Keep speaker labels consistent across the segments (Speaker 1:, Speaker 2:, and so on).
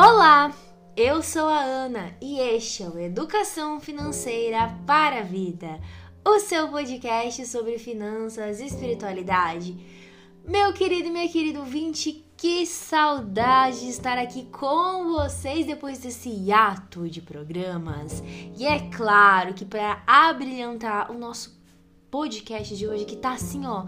Speaker 1: Olá, eu sou a Ana e este é o Educação Financeira para a Vida, o seu podcast sobre finanças e espiritualidade. Meu querido e minha querida ouvinte, que saudade de estar aqui com vocês depois desse hiato de programas. E é claro que para abrilhantar o nosso podcast de hoje, que tá assim, ó,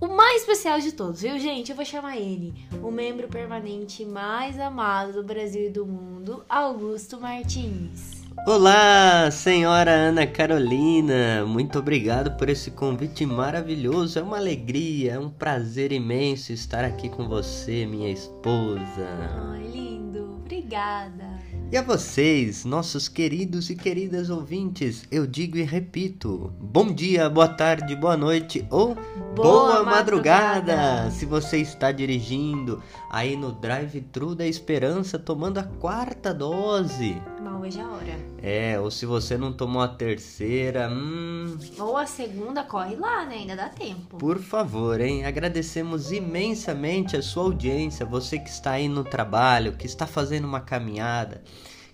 Speaker 1: o mais especial de todos, viu, gente? Eu vou chamar ele, o membro permanente mais amado do Brasil e do mundo, Augusto Martins.
Speaker 2: Olá, senhora Ana Carolina, muito obrigado por esse convite maravilhoso. É uma alegria, é um prazer imenso estar aqui com você, minha esposa.
Speaker 1: Ai, lindo, obrigada.
Speaker 2: E a vocês, nossos queridos e queridas ouvintes, eu digo e repito: bom dia, boa tarde, boa noite ou boa, boa madrugada. madrugada. Se você está dirigindo aí no drive-thru da esperança tomando a quarta dose.
Speaker 1: Mal veja a hora.
Speaker 2: É, ou se você não tomou a terceira, hum...
Speaker 1: Ou a segunda, corre lá, né? Ainda dá tempo.
Speaker 2: Por favor, hein? Agradecemos imensamente a sua audiência, você que está aí no trabalho, que está fazendo uma caminhada,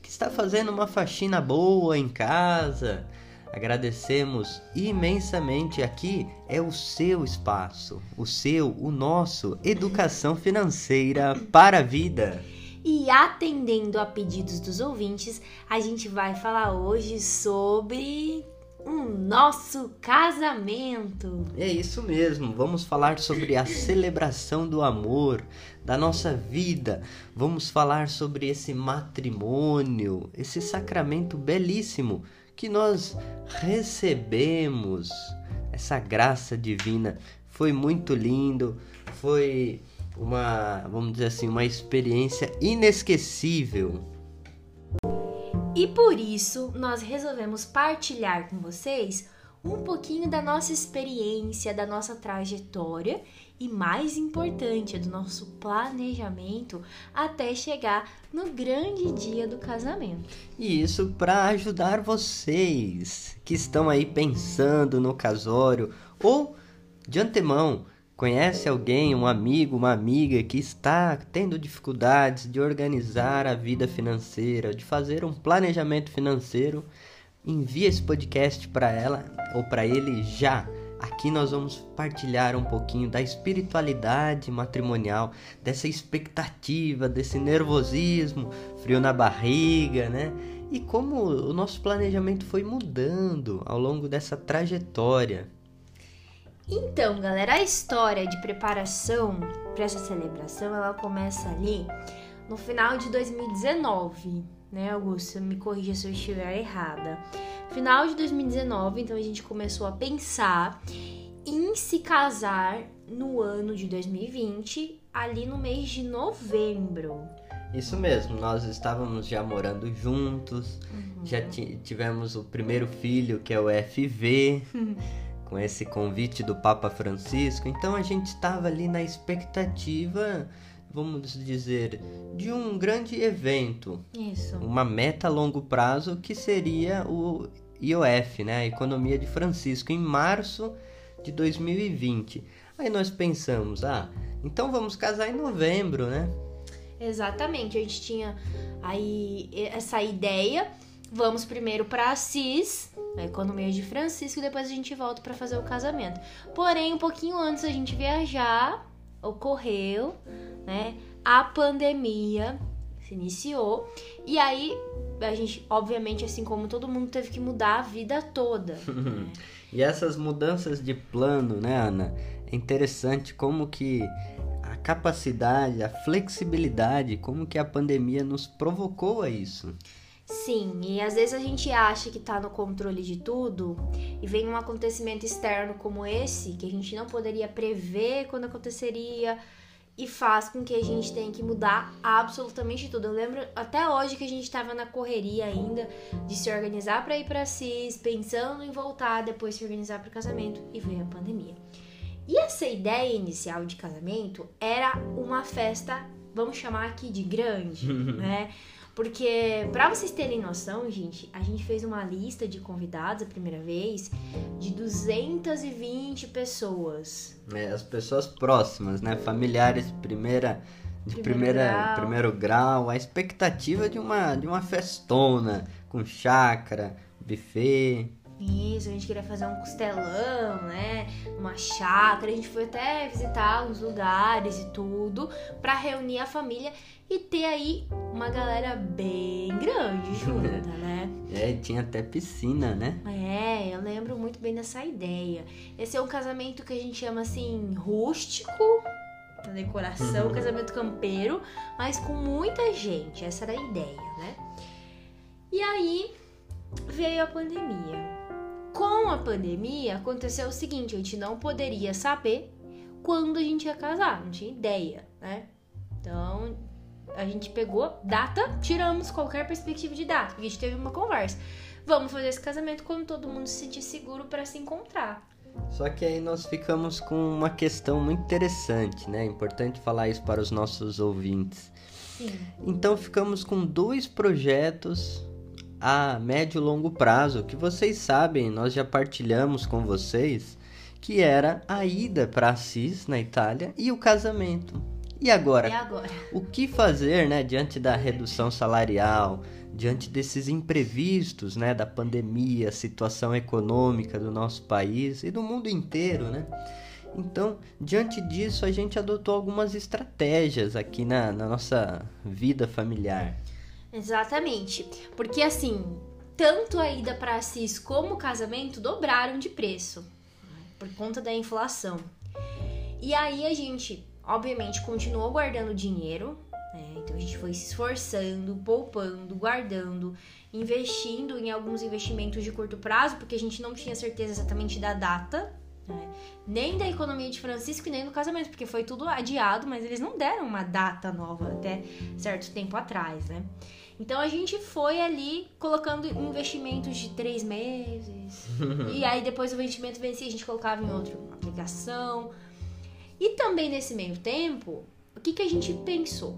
Speaker 2: que está fazendo uma faxina boa em casa. Agradecemos imensamente. Aqui é o seu espaço, o seu, o nosso Educação Financeira para a Vida.
Speaker 1: E atendendo a pedidos dos ouvintes, a gente vai falar hoje sobre o nosso casamento.
Speaker 2: É isso mesmo, vamos falar sobre a celebração do amor, da nossa vida. Vamos falar sobre esse matrimônio, esse sacramento belíssimo que nós recebemos. Essa graça divina foi muito lindo, foi uma, vamos dizer assim, uma experiência inesquecível.
Speaker 1: E por isso nós resolvemos partilhar com vocês um pouquinho da nossa experiência, da nossa trajetória e, mais importante, do nosso planejamento até chegar no grande dia do casamento.
Speaker 2: E isso para ajudar vocês que estão aí pensando no casório ou de antemão Conhece alguém, um amigo, uma amiga que está tendo dificuldades de organizar a vida financeira, de fazer um planejamento financeiro? Envie esse podcast para ela ou para ele já. Aqui nós vamos partilhar um pouquinho da espiritualidade matrimonial, dessa expectativa, desse nervosismo, frio na barriga, né? E como o nosso planejamento foi mudando ao longo dessa trajetória.
Speaker 1: Então, galera, a história de preparação para essa celebração, ela começa ali no final de 2019, né, Augusto? Me corrija se eu estiver errada. Final de 2019, então a gente começou a pensar em se casar no ano de 2020, ali no mês de novembro.
Speaker 2: Isso mesmo, nós estávamos já morando juntos, uhum. já tivemos o primeiro filho, que é o FV. com esse convite do Papa Francisco. Então a gente estava ali na expectativa, vamos dizer, de um grande evento.
Speaker 1: Isso.
Speaker 2: Uma meta a longo prazo que seria o IOF, né, a Economia de Francisco, em março de 2020. Aí nós pensamos, ah, então vamos casar em novembro, né?
Speaker 1: Exatamente, a gente tinha aí essa ideia vamos primeiro para Assis, a economia de Francisco, e depois a gente volta para fazer o casamento. Porém, um pouquinho antes da gente viajar, ocorreu, né, a pandemia se iniciou e aí a gente, obviamente, assim como todo mundo teve que mudar a vida toda.
Speaker 2: Né? e essas mudanças de plano, né, Ana? É interessante como que a capacidade, a flexibilidade, como que a pandemia nos provocou a isso.
Speaker 1: Sim, e às vezes a gente acha que tá no controle de tudo e vem um acontecimento externo como esse, que a gente não poderia prever quando aconteceria e faz com que a gente tenha que mudar absolutamente tudo. Eu lembro até hoje que a gente estava na correria ainda de se organizar para ir para CIS, pensando em voltar depois se organizar para o casamento e veio a pandemia. E essa ideia inicial de casamento era uma festa, vamos chamar aqui de grande, né? Porque, para vocês terem noção, gente, a gente fez uma lista de convidados a primeira vez de 220 pessoas.
Speaker 2: É, as pessoas próximas, né? Familiares, primeira de
Speaker 1: Primeiro
Speaker 2: primeira,
Speaker 1: grau.
Speaker 2: primeiro grau, a expectativa de uma, de uma festona com chácara, buffet.
Speaker 1: Isso, a gente queria fazer um costelão, né? Uma chácara. A gente foi até visitar alguns lugares e tudo pra reunir a família e ter aí uma galera bem grande junta, né?
Speaker 2: É, tinha até piscina, né?
Speaker 1: É, eu lembro muito bem dessa ideia. Esse é um casamento que a gente chama assim rústico, na decoração, casamento campeiro, mas com muita gente. Essa era a ideia, né? E aí veio a pandemia. Com a pandemia aconteceu o seguinte, a gente não poderia saber quando a gente ia casar, não tinha ideia, né? Então a gente pegou data, tiramos qualquer perspectiva de data, porque a gente teve uma conversa. Vamos fazer esse casamento quando todo mundo se sentir seguro para se encontrar.
Speaker 2: Só que aí nós ficamos com uma questão muito interessante, né? Importante falar isso para os nossos ouvintes.
Speaker 1: Sim.
Speaker 2: Então ficamos com dois projetos a médio e longo prazo que vocês sabem, nós já partilhamos com vocês, que era a ida para Assis, na Itália, e o casamento. E agora,
Speaker 1: E agora?
Speaker 2: o que fazer, né, diante da redução salarial, diante desses imprevistos, né, da pandemia, situação econômica do nosso país e do mundo inteiro, né? Então, diante disso, a gente adotou algumas estratégias aqui na, na nossa vida familiar.
Speaker 1: Exatamente. Porque assim, tanto a ida para Assis como o casamento dobraram de preço por conta da inflação. E aí a gente, obviamente, continuou guardando dinheiro, né? Então a gente foi se esforçando, poupando, guardando, investindo em alguns investimentos de curto prazo, porque a gente não tinha certeza exatamente da data, né? nem da economia de Francisco e nem do casamento, porque foi tudo adiado, mas eles não deram uma data nova até certo tempo atrás, né? Então a gente foi ali colocando investimentos de três meses. e aí depois o investimento vencia, a gente colocava em outra aplicação. E também nesse meio tempo, o que, que a gente pensou?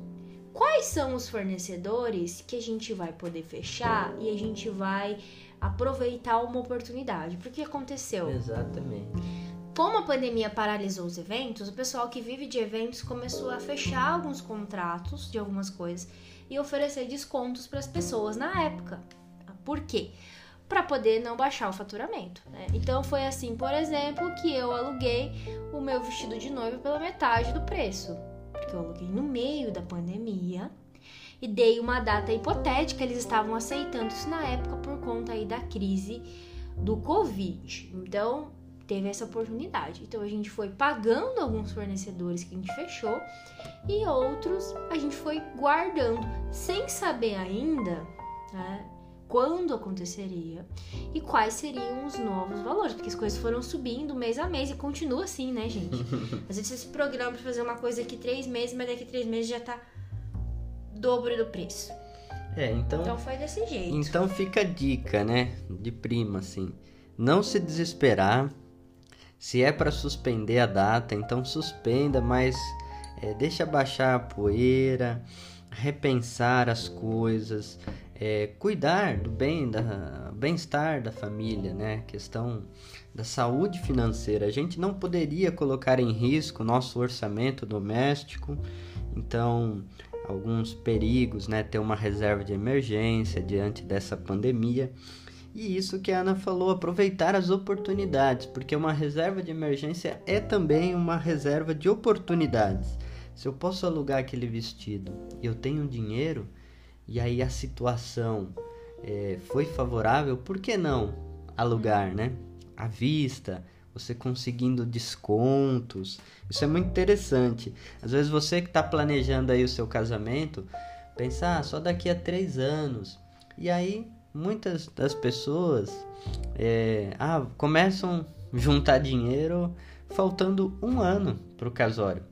Speaker 1: Quais são os fornecedores que a gente vai poder fechar e a gente vai aproveitar uma oportunidade? Porque aconteceu?
Speaker 2: Exatamente.
Speaker 1: Como a pandemia paralisou os eventos, o pessoal que vive de eventos começou a fechar alguns contratos de algumas coisas e oferecer descontos para as pessoas na época. Por quê? Para poder não baixar o faturamento. Né? Então foi assim, por exemplo, que eu aluguei o meu vestido de noiva pela metade do preço, porque eu aluguei no meio da pandemia e dei uma data hipotética. Eles estavam aceitando isso na época por conta aí da crise do Covid. Então teve essa oportunidade. Então a gente foi pagando alguns fornecedores que a gente fechou e outros a gente foi guardando sem saber ainda né, quando aconteceria e quais seriam os novos valores, porque as coisas foram subindo mês a mês e continua assim, né, gente? Às vezes você se programa pra fazer uma coisa daqui três meses, mas daqui três meses já tá dobro do preço.
Speaker 2: É, então,
Speaker 1: Então foi desse jeito.
Speaker 2: então fica a dica, né, de prima, assim. Não se desesperar. Se é para suspender a data, então suspenda, mas é, deixa baixar a poeira, repensar as coisas, é, cuidar do bem, da bem-estar da família, né? Questão da saúde financeira. A gente não poderia colocar em risco o nosso orçamento doméstico, então alguns perigos, né? Ter uma reserva de emergência diante dessa pandemia. E isso que a Ana falou, aproveitar as oportunidades, porque uma reserva de emergência é também uma reserva de oportunidades. Se eu posso alugar aquele vestido e eu tenho dinheiro, e aí a situação é, foi favorável, por que não alugar, né? À vista, você conseguindo descontos. Isso é muito interessante. Às vezes você que está planejando aí o seu casamento, pensar ah, só daqui a três anos. E aí muitas das pessoas é, ah, começam a juntar dinheiro faltando um ano para o casório.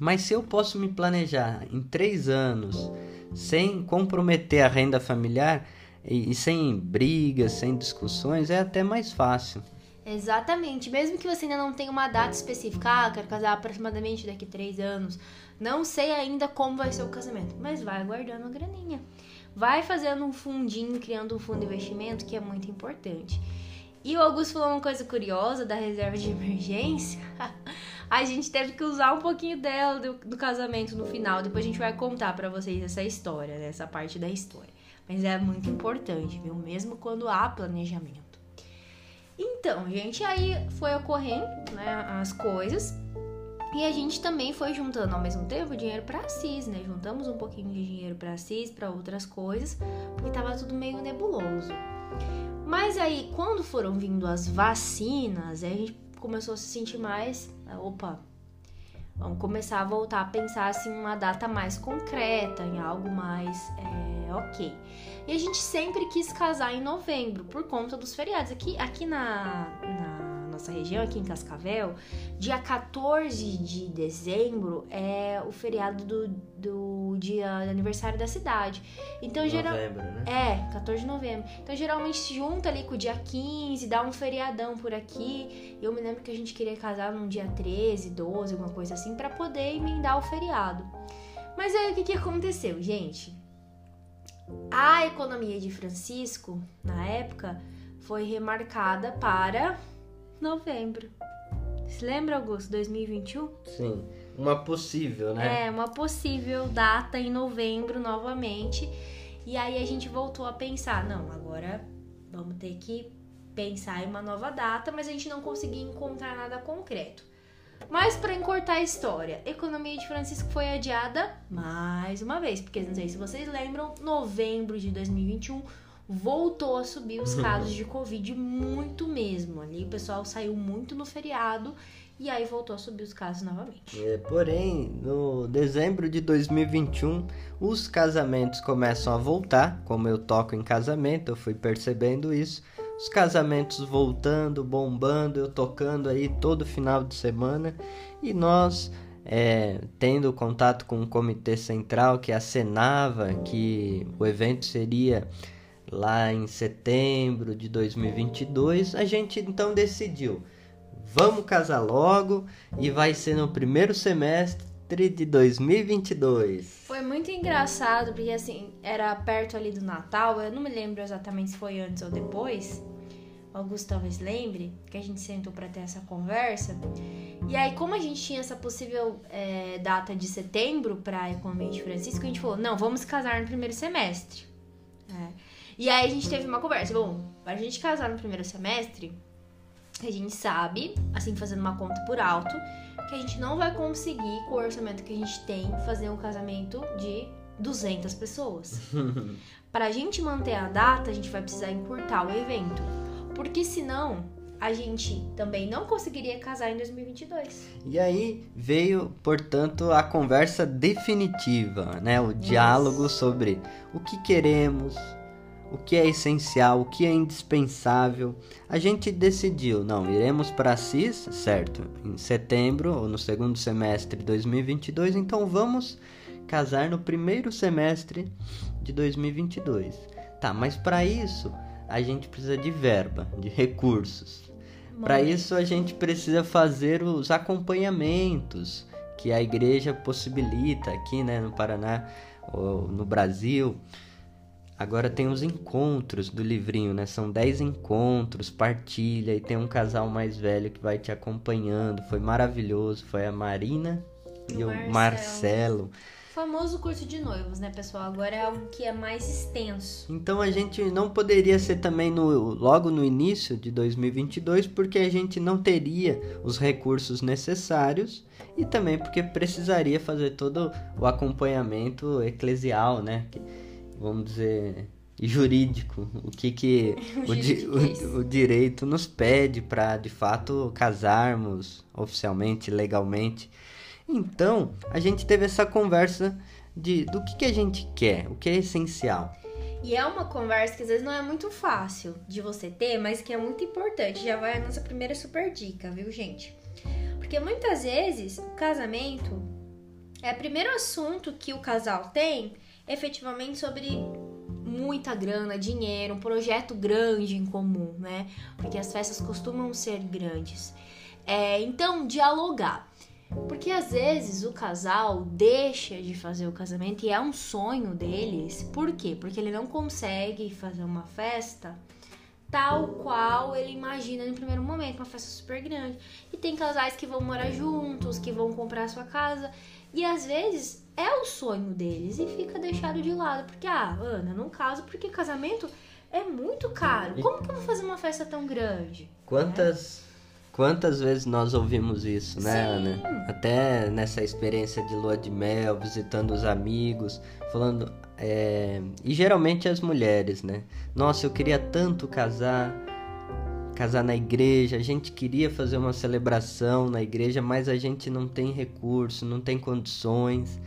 Speaker 2: Mas se eu posso me planejar em três anos sem comprometer a renda familiar e, e sem brigas, sem discussões, é até mais fácil.
Speaker 1: Exatamente. Mesmo que você ainda não tenha uma data específica, ah, quero casar aproximadamente daqui três anos. Não sei ainda como vai ser o casamento, mas vai guardando a graninha. Vai fazendo um fundinho, criando um fundo de investimento, que é muito importante. E o Augusto falou uma coisa curiosa da reserva de emergência. a gente teve que usar um pouquinho dela do, do casamento no final. Depois a gente vai contar para vocês essa história, né? essa parte da história. Mas é muito importante, viu? Mesmo quando há planejamento. Então, gente, aí foi ocorrendo né, as coisas. E a gente também foi juntando ao mesmo tempo dinheiro para Assis, né? Juntamos um pouquinho de dinheiro para Assis, para outras coisas, porque tava tudo meio nebuloso. Mas aí, quando foram vindo as vacinas, a gente começou a se sentir mais, opa, vamos começar a voltar a pensar assim uma data mais concreta, em algo mais é, ok. E a gente sempre quis casar em novembro por conta dos feriados. Aqui, aqui na, na nossa região, aqui em Cascavel, dia 14 de dezembro é o feriado do, do dia de aniversário da cidade. Então, geral...
Speaker 2: Novembro, né?
Speaker 1: É, 14 de novembro. Então, geralmente se junta ali com o dia 15, dá um feriadão por aqui. Eu me lembro que a gente queria casar num dia 13, 12, alguma coisa assim, para poder emendar o feriado. Mas aí o que, que aconteceu, gente? A economia de Francisco, na época, foi remarcada para novembro. Se lembra, Augusto, 2021?
Speaker 2: Sim, uma possível, né?
Speaker 1: É, uma possível data em novembro novamente. E aí a gente voltou a pensar, não, agora vamos ter que pensar em uma nova data, mas a gente não conseguia encontrar nada concreto. Mas para encurtar a história, a economia de Francisco foi adiada mais uma vez, porque não sei se vocês lembram, novembro de 2021 voltou a subir os casos de Covid muito mesmo. Ali o pessoal saiu muito no feriado e aí voltou a subir os casos novamente.
Speaker 2: É, porém, no dezembro de 2021, os casamentos começam a voltar. Como eu toco em casamento, eu fui percebendo isso. Os casamentos voltando, bombando, eu tocando aí todo final de semana e nós é, tendo contato com o comitê central que acenava que o evento seria lá em setembro de 2022, a gente então decidiu, vamos casar logo e vai ser no primeiro semestre de 2022.
Speaker 1: Foi muito engraçado porque assim, era perto ali do Natal, eu não me lembro exatamente se foi antes ou depois. Augusto talvez lembre que a gente sentou para ter essa conversa. E aí, como a gente tinha essa possível é, data de setembro para economia de Francisco, a gente falou: não, vamos casar no primeiro semestre. É. E aí a gente teve uma conversa. Bom, para a gente casar no primeiro semestre, a gente sabe, assim, fazendo uma conta por alto, que a gente não vai conseguir, com o orçamento que a gente tem, fazer um casamento de 200 pessoas. para a gente manter a data, a gente vai precisar encurtar o evento. Porque senão, a gente também não conseguiria casar em 2022.
Speaker 2: E aí veio, portanto, a conversa definitiva, né? O diálogo sobre o que queremos, o que é essencial, o que é indispensável. A gente decidiu, não, iremos para Assis, certo, em setembro ou no segundo semestre de 2022, então vamos casar no primeiro semestre de 2022. Tá, mas para isso a gente precisa de verba, de recursos. Para isso a gente precisa fazer os acompanhamentos que a igreja possibilita aqui, né, no Paraná ou no Brasil. Agora tem os encontros do livrinho, né? São 10 encontros, partilha e tem um casal mais velho que vai te acompanhando. Foi maravilhoso, foi a Marina e o Marcelo. Marcelo.
Speaker 1: Famoso curso de noivos, né, pessoal? Agora é algo que é mais extenso.
Speaker 2: Então a gente não poderia ser também no, logo no início de 2022, porque a gente não teria os recursos necessários e também porque precisaria fazer todo o acompanhamento eclesial, né? Vamos dizer, jurídico, o que que o, di o, o, direito nos pede para de fato casarmos oficialmente, legalmente. Então, a gente teve essa conversa de do que, que a gente quer, o que é essencial.
Speaker 1: E é uma conversa que às vezes não é muito fácil de você ter, mas que é muito importante. Já vai a nossa primeira super dica, viu, gente? Porque muitas vezes o casamento é o primeiro assunto que o casal tem efetivamente sobre muita grana, dinheiro, um projeto grande em comum, né? Porque as festas costumam ser grandes. É, então, dialogar. Porque às vezes o casal deixa de fazer o casamento e é um sonho deles. Por quê? Porque ele não consegue fazer uma festa tal qual ele imagina no primeiro momento, uma festa super grande. E tem casais que vão morar juntos, que vão comprar a sua casa, e às vezes é o sonho deles e fica deixado de lado, porque ah, Ana, não caso porque casamento é muito caro. Como que eu vou fazer uma festa tão grande?
Speaker 2: Quantas quantas vezes nós ouvimos isso, né,
Speaker 1: Sim.
Speaker 2: Ana? Até nessa experiência de lua de mel, visitando os amigos, falando é, e geralmente as mulheres, né? Nossa, eu queria tanto casar, casar na igreja. A gente queria fazer uma celebração na igreja, mas a gente não tem recurso, não tem condições.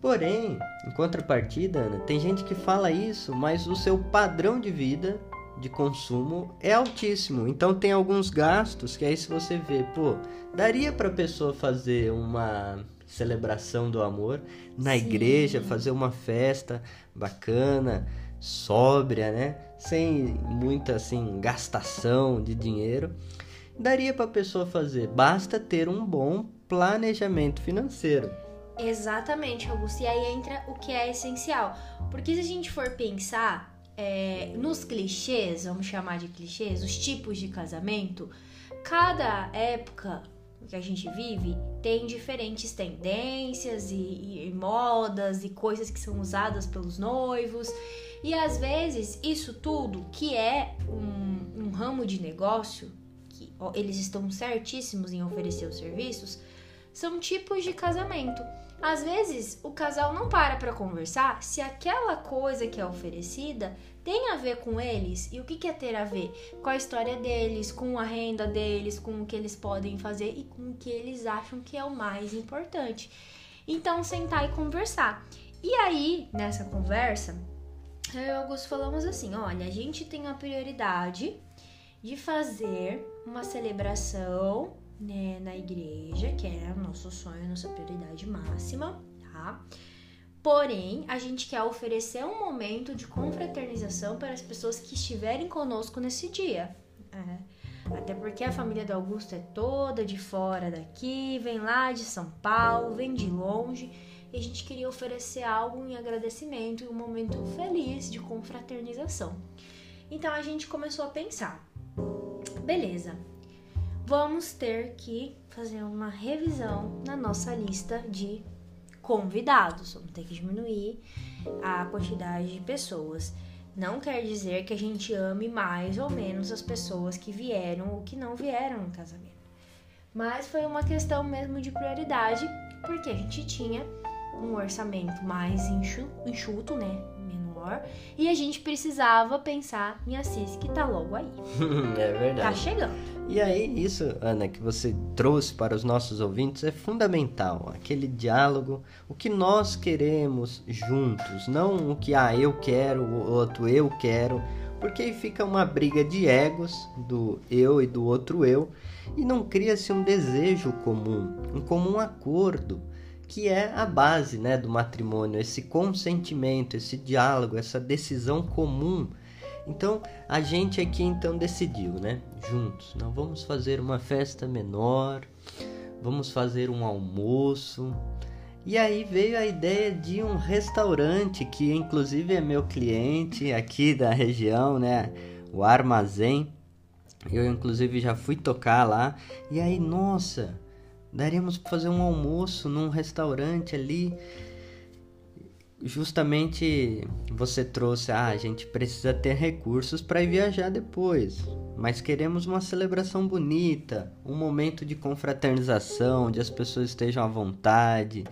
Speaker 2: Porém, em contrapartida, Ana, tem gente que fala isso, mas o seu padrão de vida, de consumo, é altíssimo. Então tem alguns gastos que aí se você vê, pô, daria para pessoa fazer uma celebração do amor na
Speaker 1: Sim.
Speaker 2: igreja, fazer uma festa bacana, sóbria, né? Sem muita assim gastação de dinheiro. Daria para pessoa fazer, basta ter um bom planejamento financeiro.
Speaker 1: Exatamente, Augusto. E aí entra o que é essencial. Porque se a gente for pensar é, nos clichês, vamos chamar de clichês, os tipos de casamento, cada época que a gente vive tem diferentes tendências e, e modas e coisas que são usadas pelos noivos. E às vezes isso tudo que é um, um ramo de negócio, que ó, eles estão certíssimos em oferecer os serviços, são tipos de casamento. Às vezes o casal não para para conversar se aquela coisa que é oferecida tem a ver com eles e o que, que é ter a ver com a história deles, com a renda deles, com o que eles podem fazer e com o que eles acham que é o mais importante. Então sentar e conversar. E aí nessa conversa eu e o Augusto falamos assim: olha, a gente tem a prioridade de fazer uma celebração né, na igreja, que é o nosso sonho, nossa prioridade máxima, tá? Porém, a gente quer oferecer um momento de confraternização para as pessoas que estiverem conosco nesse dia. É. Até porque a família do Augusto é toda de fora daqui, vem lá de São Paulo, vem de longe, e a gente queria oferecer algo em agradecimento e um momento feliz de confraternização. Então a gente começou a pensar: beleza, vamos ter que fazer uma revisão na nossa lista de convidados. Vamos ter que diminuir a quantidade de pessoas. Não quer dizer que a gente ame mais ou menos as pessoas que vieram ou que não vieram no casamento. Mas foi uma questão mesmo de prioridade, porque a gente tinha um orçamento mais enxu- enxuto, né? Menor. E a gente precisava pensar em Assis, que tá logo aí.
Speaker 2: é verdade.
Speaker 1: Tá chegando.
Speaker 2: E aí, isso, Ana, que você trouxe para os nossos ouvintes é fundamental. Aquele diálogo, o que nós queremos juntos, não o que, ah, eu quero, o outro eu quero, porque aí fica uma briga de egos do eu e do outro eu e não cria-se um desejo comum, um comum acordo, que é a base né, do matrimônio, esse consentimento, esse diálogo, essa decisão comum. Então a gente aqui então decidiu, né? Juntos, não vamos fazer uma festa menor, vamos fazer um almoço. E aí veio a ideia de um restaurante que inclusive é meu cliente aqui da região, né? O Armazém. Eu inclusive já fui tocar lá. E aí, nossa, daríamos para fazer um almoço num restaurante ali justamente você trouxe, ah, a gente precisa ter recursos para ir viajar depois, mas queremos uma celebração bonita, um momento de confraternização, onde as pessoas estejam à vontade,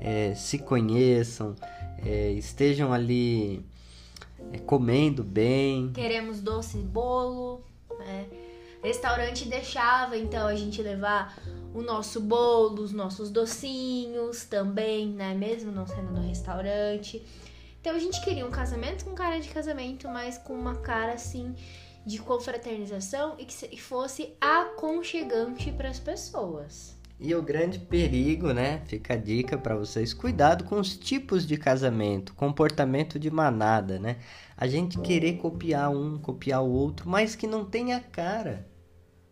Speaker 2: é, se conheçam, é, estejam ali é, comendo bem.
Speaker 1: Queremos doce bolo, né? Restaurante deixava então a gente levar o nosso bolo, os nossos docinhos também, né? Mesmo não sendo no restaurante. Então a gente queria um casamento com cara de casamento, mas com uma cara assim de confraternização e que se- fosse aconchegante para as pessoas.
Speaker 2: E o grande perigo, né? Fica a dica para vocês: cuidado com os tipos de casamento, comportamento de manada, né? A gente querer copiar um, copiar o outro, mas que não tenha cara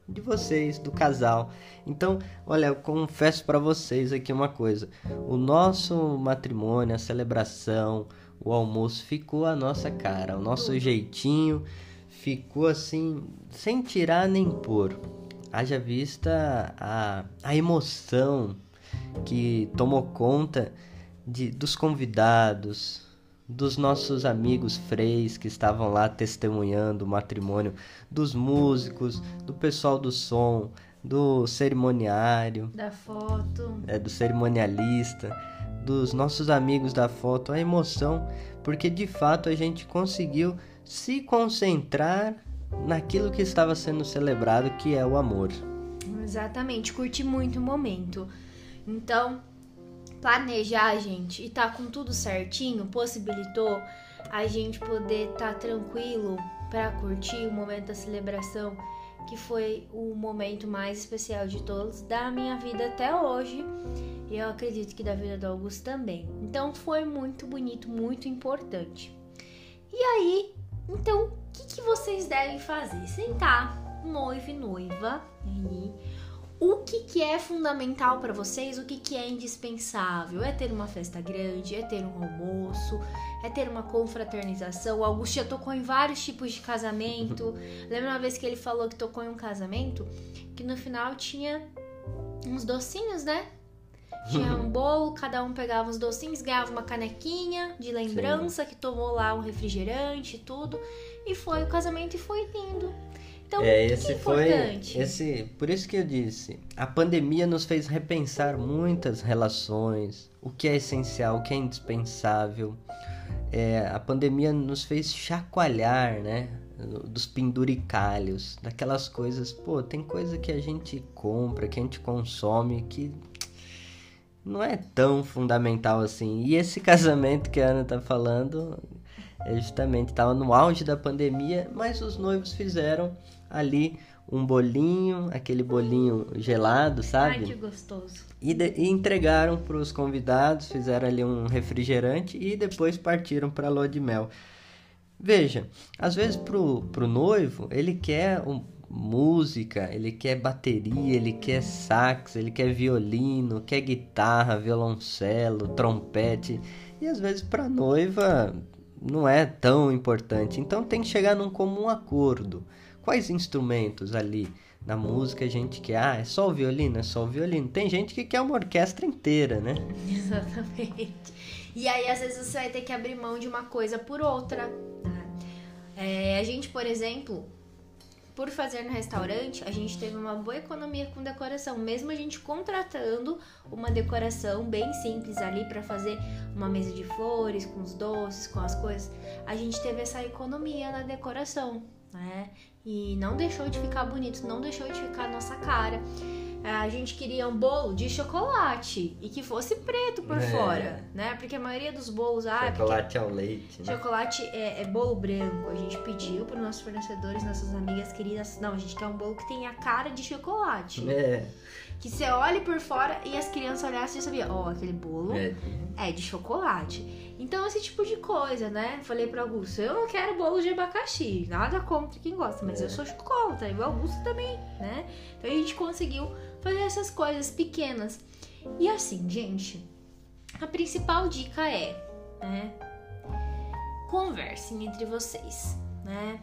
Speaker 2: de vocês, do casal. Então, olha, eu confesso para vocês aqui uma coisa: o nosso matrimônio, a celebração, o almoço ficou a nossa cara, o nosso jeitinho ficou assim, sem tirar nem pôr. Haja vista a, a emoção que tomou conta de, dos convidados, dos nossos amigos freis que estavam lá testemunhando o matrimônio, dos músicos, do pessoal do som, do cerimoniário,
Speaker 1: da foto,
Speaker 2: é, do cerimonialista, dos nossos amigos da foto, a emoção, porque de fato a gente conseguiu se concentrar naquilo que estava sendo celebrado, que é o amor.
Speaker 1: Exatamente, curti muito o momento. Então, planejar, gente, e tá com tudo certinho, possibilitou a gente poder estar tá tranquilo para curtir o momento da celebração, que foi o momento mais especial de todos da minha vida até hoje. E eu acredito que da vida do Augusto também. Então foi muito bonito, muito importante. E aí, então, o que, que vocês devem fazer? Sentar, noivo e noiva, aí, o que, que é fundamental para vocês, o que, que é indispensável. É ter uma festa grande, é ter um almoço, é ter uma confraternização. O Augusto já tocou em vários tipos de casamento. Lembra uma vez que ele falou que tocou em um casamento que no final tinha uns docinhos, né? Tinha um bolo, cada um pegava uns docinhos, ganhava uma canequinha de lembrança, Sim. que tomou lá um refrigerante e tudo. E foi o casamento e foi lindo. Então, é, esse é foi
Speaker 2: esse, por isso que eu disse, a pandemia nos fez repensar muitas relações, o que é essencial, o que é indispensável. É, a pandemia nos fez chacoalhar, né? Dos penduricalhos, daquelas coisas, pô, tem coisa que a gente compra, que a gente consome, que não é tão fundamental assim. E esse casamento que a Ana tá falando, é justamente estava no auge da pandemia, mas os noivos fizeram ali um bolinho, aquele bolinho gelado, sabe?
Speaker 1: Ai, que gostoso.
Speaker 2: E, de, e entregaram para os convidados, fizeram ali um refrigerante e depois partiram para a lua de mel. Veja, às vezes pro, pro noivo, ele quer um, música, ele quer bateria, ele quer sax, ele quer violino, quer guitarra, violoncelo, trompete. E às vezes para noiva não é tão importante. Então tem que chegar num comum acordo. Quais instrumentos ali na música a gente quer? Ah, é só o violino? É só o violino. Tem gente que quer uma orquestra inteira, né?
Speaker 1: Exatamente. E aí, às vezes, você vai ter que abrir mão de uma coisa por outra. É, a gente, por exemplo, por fazer no restaurante, a gente teve uma boa economia com decoração, mesmo a gente contratando uma decoração bem simples ali para fazer uma mesa de flores com os doces, com as coisas. A gente teve essa economia na decoração, né? E não deixou de ficar bonito, não deixou de ficar a nossa cara. A gente queria um bolo de chocolate e que fosse preto por é. fora, né? Porque a maioria dos bolos.
Speaker 2: Ah, chocolate ao leite.
Speaker 1: Né? Chocolate é, é, bolo branco. A gente pediu para os nossos fornecedores, nossas amigas queridas. Não, a gente quer um bolo que tenha cara de chocolate.
Speaker 2: É.
Speaker 1: Que você olhe por fora e as crianças olhassem e sabiam, ó, oh, aquele bolo é. é de chocolate. Então, esse tipo de coisa, né? Falei pro Augusto, eu não quero bolo de abacaxi, nada contra quem gosta, mas é. eu sou contra, e o Augusto também, né? Então a gente conseguiu fazer essas coisas pequenas. E assim, gente, a principal dica é, né? Conversem entre vocês, né?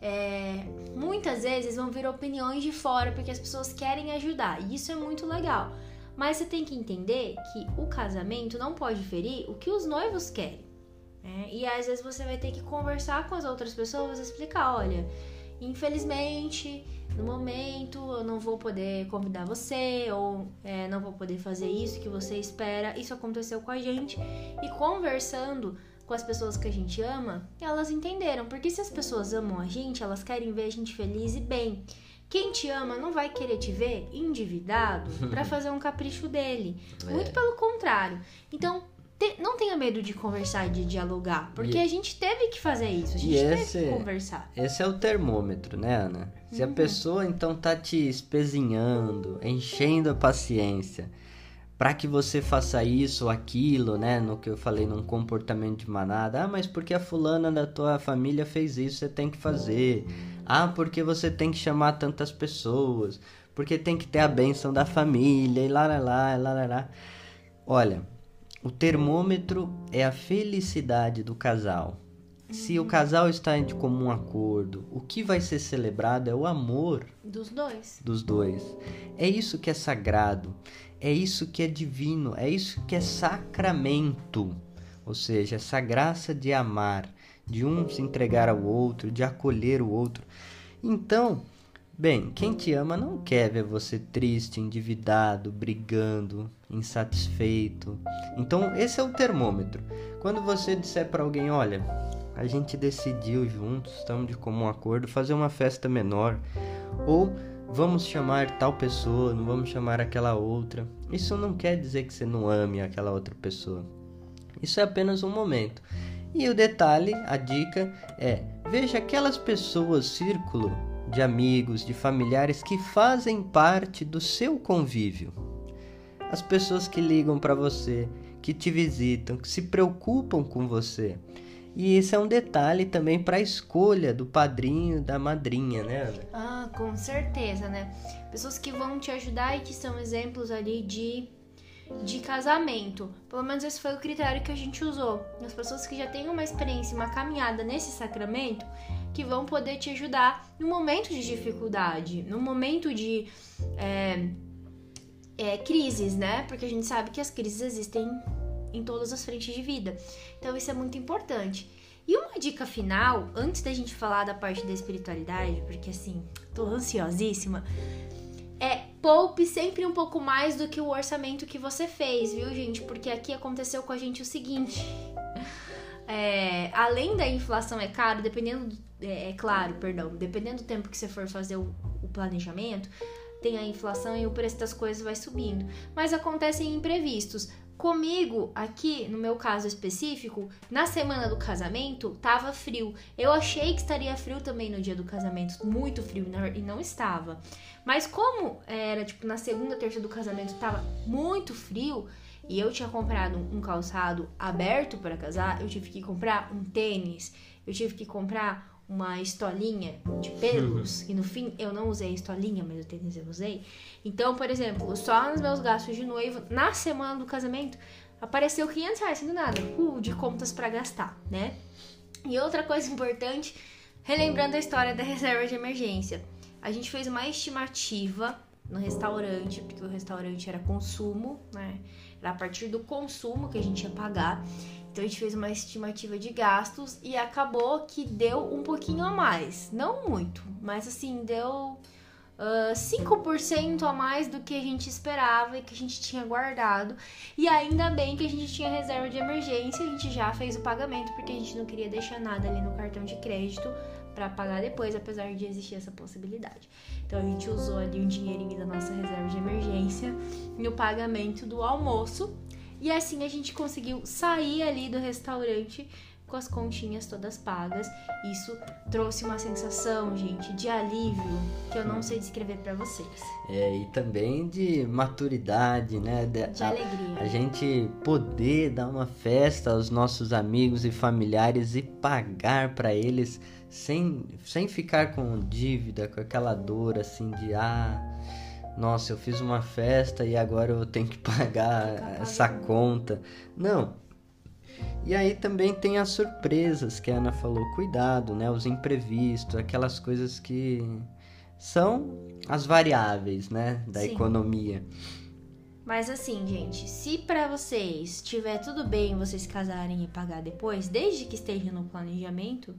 Speaker 1: É, muitas vezes vão vir opiniões de fora porque as pessoas querem ajudar, e isso é muito legal. Mas você tem que entender que o casamento não pode ferir o que os noivos querem. Né? E às vezes você vai ter que conversar com as outras pessoas, explicar, olha, infelizmente, no momento eu não vou poder convidar você, ou é, não vou poder fazer isso que você espera. Isso aconteceu com a gente. E conversando com as pessoas que a gente ama, elas entenderam. Porque se as pessoas amam a gente, elas querem ver a gente feliz e bem. Quem te ama não vai querer te ver endividado para fazer um capricho dele. É. Muito pelo contrário. Então, te, não tenha medo de conversar e de dialogar, porque e, a gente teve que fazer isso, a gente esse, teve que conversar.
Speaker 2: Esse é o termômetro, né, Ana? Se uhum. a pessoa então tá te espezinhando, enchendo a paciência, para que você faça isso ou aquilo, né? No que eu falei, num comportamento de manada. Ah, mas porque a fulana da tua família fez isso, você tem que fazer. Ah, porque você tem que chamar tantas pessoas. Porque tem que ter a benção da família e lá, lá, lá, lá, lá, lá. Olha, o termômetro é a felicidade do casal. Se o casal está de comum acordo, o que vai ser celebrado é o amor
Speaker 1: Dos dois.
Speaker 2: dos dois. É isso que é sagrado, é isso que é divino, é isso que é sacramento. Ou seja, essa graça de amar, de um se entregar ao outro, de acolher o outro. Então, bem, quem te ama não quer ver você triste, endividado, brigando, insatisfeito. Então, esse é o termômetro. Quando você disser para alguém, olha, a gente decidiu juntos, estamos de comum acordo, fazer uma festa menor, ou vamos chamar tal pessoa, não vamos chamar aquela outra. Isso não quer dizer que você não ame aquela outra pessoa. Isso é apenas um momento. E o detalhe, a dica é: veja aquelas pessoas, círculo de amigos, de familiares que fazem parte do seu convívio. As pessoas que ligam para você, que te visitam, que se preocupam com você. E isso é um detalhe também para a escolha do padrinho, da madrinha, né?
Speaker 1: Ah, com certeza, né? Pessoas que vão te ajudar e que são exemplos ali de, de casamento. Pelo menos esse foi o critério que a gente usou. As pessoas que já têm uma experiência, uma caminhada nesse sacramento, que vão poder te ajudar no momento de dificuldade, no momento de é, é, crises, né? Porque a gente sabe que as crises existem em todas as frentes de vida. Então isso é muito importante. E uma dica final, antes da gente falar da parte da espiritualidade, porque assim, tô ansiosíssima, é poupe sempre um pouco mais do que o orçamento que você fez, viu, gente? Porque aqui aconteceu com a gente o seguinte. É, além da inflação, é caro, dependendo. É, é, claro, perdão, dependendo do tempo que você for fazer o, o planejamento, tem a inflação e o preço das coisas vai subindo. Mas acontecem imprevistos. Comigo, aqui, no meu caso específico, na semana do casamento, tava frio. Eu achei que estaria frio também no dia do casamento, muito frio, e não estava. Mas como era, tipo, na segunda, terça do casamento, tava muito frio, e eu tinha comprado um calçado aberto para casar, eu tive que comprar um tênis, eu tive que comprar uma estolinha de pelos, e no fim eu não usei a estolinha, mas o tênis eu usei. Então, por exemplo, só nos meus gastos de noivo, na semana do casamento, apareceu 500 reais, do nada, uh, de contas para gastar, né? E outra coisa importante, relembrando a história da reserva de emergência. A gente fez uma estimativa no restaurante, porque o restaurante era consumo, né? Era a partir do consumo que a gente ia pagar. Então a gente fez uma estimativa de gastos e acabou que deu um pouquinho a mais. Não muito, mas assim, deu uh, 5% a mais do que a gente esperava e que a gente tinha guardado. E ainda bem que a gente tinha reserva de emergência, a gente já fez o pagamento porque a gente não queria deixar nada ali no cartão de crédito para pagar depois, apesar de existir essa possibilidade. Então a gente usou ali um dinheirinho da nossa reserva de emergência no pagamento do almoço e assim a gente conseguiu sair ali do restaurante com as continhas todas pagas. Isso trouxe uma sensação, gente, de alívio que eu não sei descrever para vocês.
Speaker 2: É, e também de maturidade, né?
Speaker 1: De, de
Speaker 2: a,
Speaker 1: alegria.
Speaker 2: A gente poder dar uma festa aos nossos amigos e familiares e pagar para eles sem, sem ficar com dívida, com aquela dor assim de ah nossa, eu fiz uma festa e agora eu tenho que pagar essa conta. Não. E aí também tem as surpresas que a Ana falou, cuidado, né? Os imprevistos, aquelas coisas que são as variáveis, né, da
Speaker 1: Sim.
Speaker 2: economia.
Speaker 1: Mas assim, gente, se para vocês estiver tudo bem vocês casarem e pagar depois, desde que esteja no planejamento,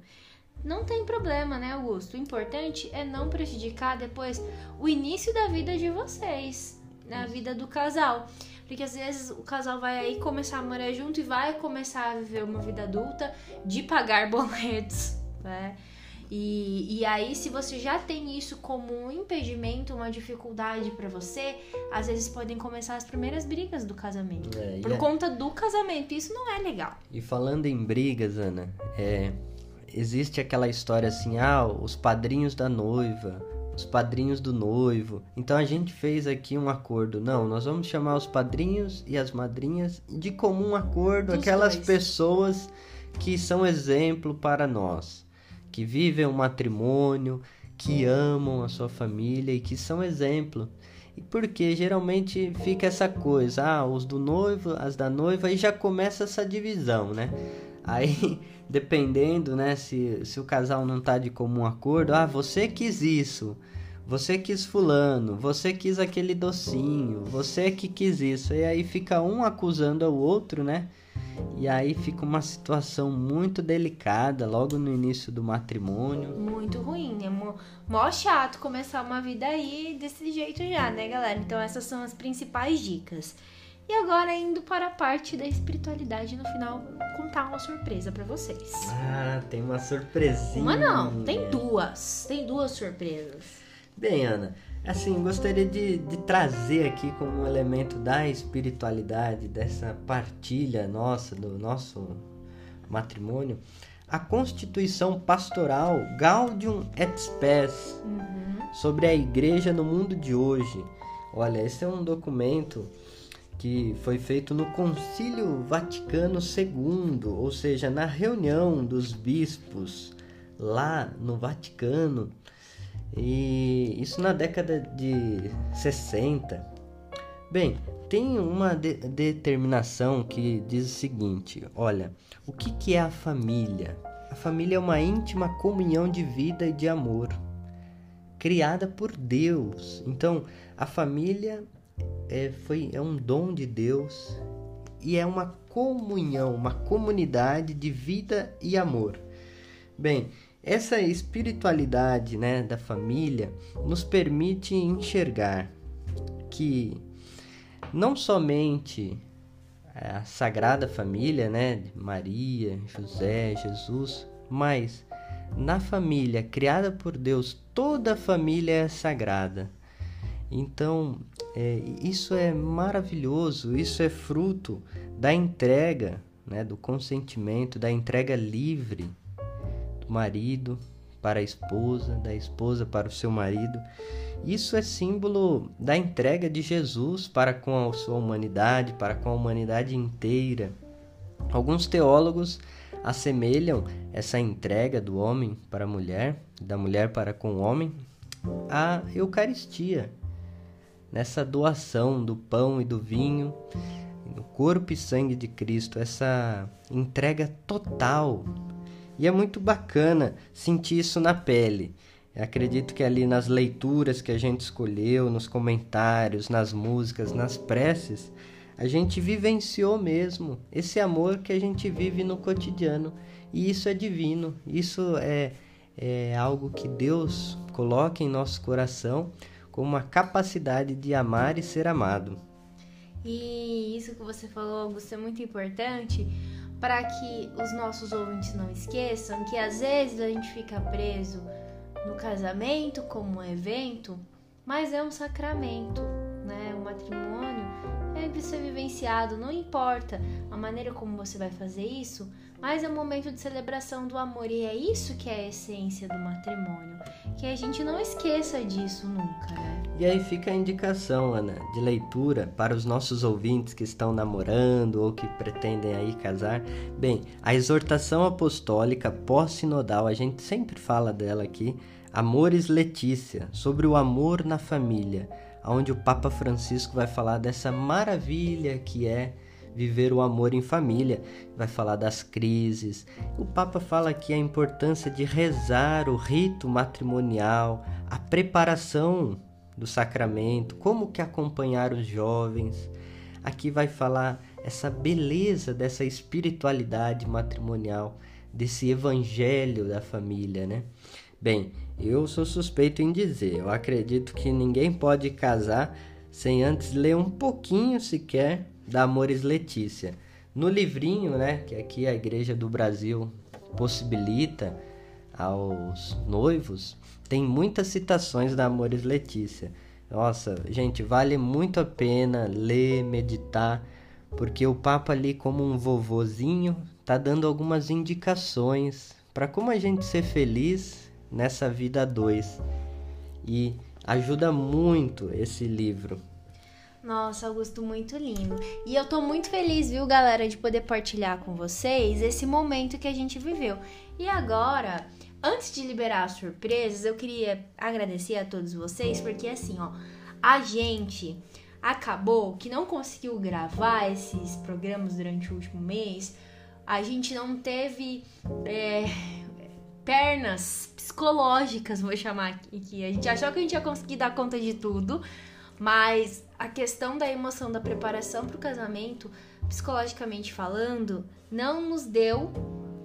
Speaker 1: não tem problema, né, Augusto? O importante é não prejudicar depois o início da vida de vocês, na vida do casal. Porque às vezes o casal vai aí começar a morar junto e vai começar a viver uma vida adulta de pagar boletos, né? E, e aí, se você já tem isso como um impedimento, uma dificuldade para você, às vezes podem começar as primeiras brigas do casamento.
Speaker 2: É,
Speaker 1: por
Speaker 2: e,
Speaker 1: conta do casamento. Isso não é legal.
Speaker 2: e falando em brigas, Ana, é, existe aquela história assim, ah, os padrinhos da noiva, os padrinhos do noivo. Então a gente fez aqui um acordo. Não, nós vamos chamar os padrinhos e as madrinhas de comum acordo,
Speaker 1: Dos
Speaker 2: aquelas
Speaker 1: dois.
Speaker 2: pessoas que são exemplo para nós, que vivem um matrimônio, que amam a sua família e que são exemplo. E porque geralmente fica essa coisa, ah, os do noivo, as da noiva, e já começa essa divisão, né? Aí, dependendo, né, se, se o casal não tá de comum acordo, ah, você quis isso, você quis fulano, você quis aquele docinho, você que quis isso. E aí fica um acusando o outro, né? E aí fica uma situação muito delicada logo no início do matrimônio.
Speaker 1: Muito ruim, né? Mó, mó chato começar uma vida aí desse jeito já, né, galera? Então essas são as principais dicas. E agora indo para a parte da espiritualidade no final, contar uma surpresa para vocês.
Speaker 2: Ah, tem uma surpresinha.
Speaker 1: Uma não, tem duas. Tem duas surpresas.
Speaker 2: Bem, Ana, assim, gostaria de, de trazer aqui como um elemento da espiritualidade, dessa partilha nossa, do nosso matrimônio, a Constituição Pastoral Gaudium et Spes
Speaker 1: Uhum.
Speaker 2: sobre a igreja no mundo de hoje. Olha, esse é um documento que foi feito no Concílio Vaticano II, ou seja, na reunião dos bispos lá no Vaticano, e isso na década de 60. Bem, tem uma de determinação que diz o seguinte: olha, o que, que é a família? A família é uma íntima comunhão de vida e de amor, criada por Deus. Então, a família é, foi, é um dom de Deus e é uma comunhão, uma comunidade de vida e amor. Bem, essa espiritualidade né, da família nos permite enxergar que não somente a Sagrada Família, né, Maria, José, Jesus, mas na família criada por Deus, toda a família é sagrada. Então, é, isso é maravilhoso, isso é fruto da entrega, né, do consentimento, da entrega livre do marido para a esposa, da esposa para o seu marido. Isso é símbolo da entrega de Jesus para com a sua humanidade, para com a humanidade inteira. Alguns teólogos assemelham essa entrega do homem para a mulher, da mulher para com o homem, à Eucaristia, nessa doação do pão e do vinho, no corpo e sangue de Cristo, essa entrega total. E é muito bacana sentir isso na pele. Eu acredito que ali nas leituras que a gente escolheu, nos comentários, nas músicas, nas preces, a gente vivenciou mesmo esse amor que a gente vive no cotidiano. E isso é divino, isso é, é algo que Deus coloca em nosso coração como uma capacidade de amar e ser amado.
Speaker 1: E isso que você falou, Augusto, é muito importante para que os nossos ouvintes não esqueçam que às vezes a gente fica preso no casamento como um evento, mas é um sacramento, né? O matrimônio deve ser vivenciado, não importa a maneira como você vai fazer isso, mas é um momento de celebração do amor e é isso que é a essência do matrimônio. Que a gente não esqueça disso nunca, né?
Speaker 2: E aí fica a indicação, Ana, de leitura para os nossos ouvintes que estão namorando ou que pretendem aí casar. Bem, a exortação apostólica pós-sinodal, a gente sempre fala dela aqui, Amores Letícia, sobre o amor na família, onde o Papa Francisco vai falar dessa maravilha que é viver o amor em família, vai falar das crises. O Papa fala aqui a importância de rezar o rito matrimonial, a preparação do sacramento, como que acompanhar os jovens. Aqui vai falar essa beleza dessa espiritualidade matrimonial, desse evangelho da família, né? Bem, eu sou suspeito em dizer, eu acredito que ninguém pode casar sem antes ler um pouquinho sequer da Amores Letícia. No livrinho, né, que aqui a Igreja do Brasil possibilita aos noivos, tem muitas citações da Amores Letícia. Nossa, gente, vale muito a pena ler, meditar, porque o Papa ali como um vovozinho tá dando algumas indicações para como a gente ser feliz nessa vida a dois. E ajuda muito esse livro.
Speaker 1: Nossa, Augusto, muito lindo. E eu tô muito feliz, viu, galera, de poder partilhar com vocês esse momento que a gente viveu. E agora, antes de liberar as surpresas, eu queria agradecer a todos vocês, porque assim, ó, a gente acabou que não conseguiu gravar esses programas durante o último mês a gente não teve é, pernas psicológicas, vou chamar aqui. A gente achou que a gente ia conseguir dar conta de tudo, mas a questão da emoção da preparação para o casamento, psicologicamente falando, não nos deu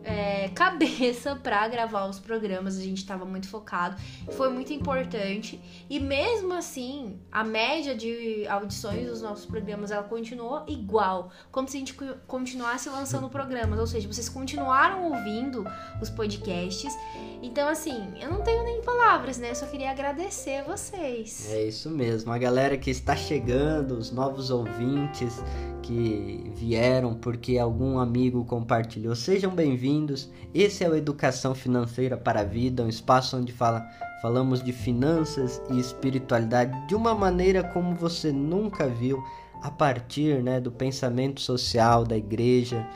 Speaker 1: é, cabeça para gravar os programas, a gente estava muito focado, foi muito importante. E mesmo assim, a média de audições dos nossos programas ela continuou igual, como se a gente continuasse lançando programas, ou seja, vocês continuaram ouvindo os podcasts. Então, assim, eu não tenho nem palavras, né? Eu só queria agradecer vocês.
Speaker 2: É isso mesmo, a galera que está chegando, os novos ouvintes que vieram porque algum amigo compartilhou, sejam bem-vindos. Esse é o Educação Financeira para a Vida, um espaço onde fala, falamos de finanças e espiritualidade de uma maneira como você nunca viu, a partir né, do pensamento social da igreja,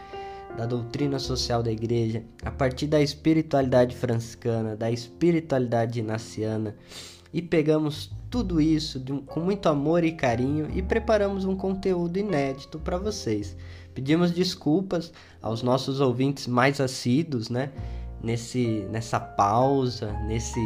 Speaker 2: da doutrina social da igreja, a partir da espiritualidade franciscana, da espiritualidade inaciana, e pegamos tudo isso com muito amor e carinho e preparamos um conteúdo inédito para vocês. Pedimos desculpas aos nossos ouvintes mais assíduos, né? Nesse, nessa pausa, nesse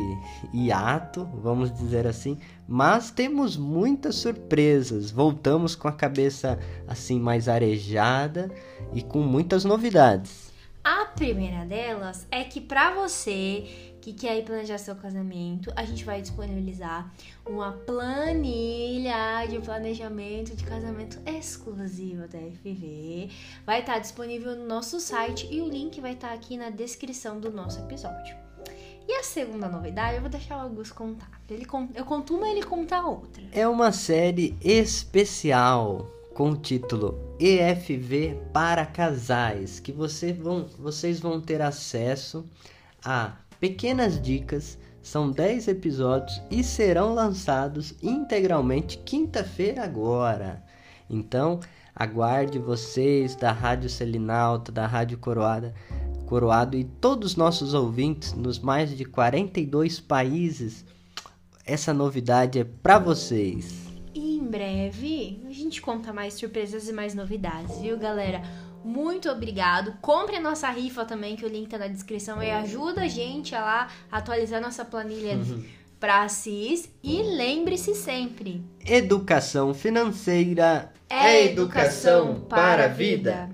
Speaker 2: hiato, vamos dizer assim, mas temos muitas surpresas. Voltamos com a cabeça assim mais arejada e com muitas novidades.
Speaker 1: A primeira delas é que para você que quer planejar seu casamento, a gente vai disponibilizar uma planilha de planejamento de casamento exclusiva da FV. Vai estar disponível no nosso site e o link vai estar aqui na descrição do nosso episódio. E a segunda novidade, eu vou deixar o Augusto contar. Ele, eu conto uma e ele conta a outra.
Speaker 2: É uma série especial com o título EFV para casais, que você vão, vocês vão ter acesso a pequenas dicas. São 10 episódios e serão lançados integralmente quinta-feira agora. Então, aguarde vocês da Rádio Selinalta, da Rádio Coroada, Coroado e todos os nossos ouvintes nos mais de 42 países. Essa novidade é para vocês.
Speaker 1: E em breve a gente conta mais surpresas e mais novidades, viu, galera? Muito obrigado. Compre a nossa rifa também, que o link tá na descrição e ajuda a gente a lá atualizar nossa planilha uhum. para CIS. E lembre-se sempre:
Speaker 2: educação financeira é educação para a vida.